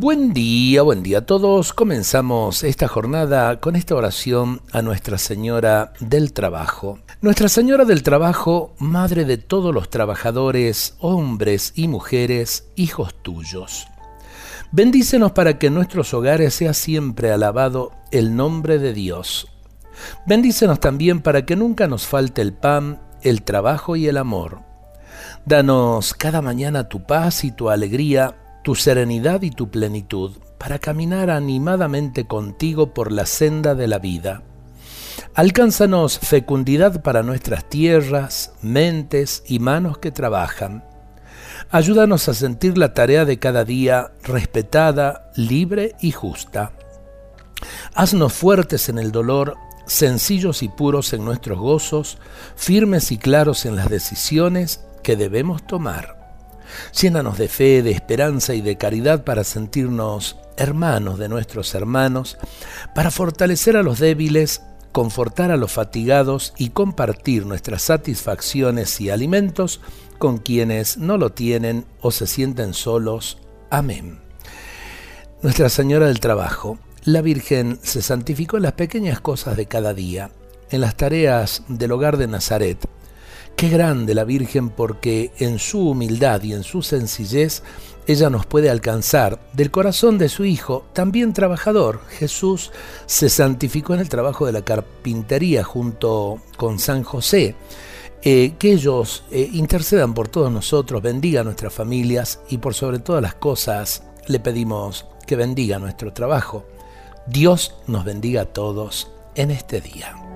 Buen día, buen día a todos. Comenzamos esta jornada con esta oración a Nuestra Señora del Trabajo. Nuestra Señora del Trabajo, Madre de todos los trabajadores, hombres y mujeres, hijos tuyos. Bendícenos para que en nuestros hogares sea siempre alabado el nombre de Dios. Bendícenos también para que nunca nos falte el pan, el trabajo y el amor. Danos cada mañana tu paz y tu alegría tu serenidad y tu plenitud, para caminar animadamente contigo por la senda de la vida. Alcánzanos fecundidad para nuestras tierras, mentes y manos que trabajan. Ayúdanos a sentir la tarea de cada día respetada, libre y justa. Haznos fuertes en el dolor, sencillos y puros en nuestros gozos, firmes y claros en las decisiones que debemos tomar. Llénanos de fe, de esperanza y de caridad para sentirnos hermanos de nuestros hermanos, para fortalecer a los débiles, confortar a los fatigados y compartir nuestras satisfacciones y alimentos con quienes no lo tienen o se sienten solos. Amén. Nuestra Señora del Trabajo, la Virgen se santificó en las pequeñas cosas de cada día, en las tareas del hogar de Nazaret, Qué grande la Virgen porque en su humildad y en su sencillez ella nos puede alcanzar del corazón de su Hijo, también trabajador. Jesús se santificó en el trabajo de la carpintería junto con San José. Eh, que ellos eh, intercedan por todos nosotros, bendiga nuestras familias y por sobre todas las cosas le pedimos que bendiga nuestro trabajo. Dios nos bendiga a todos en este día.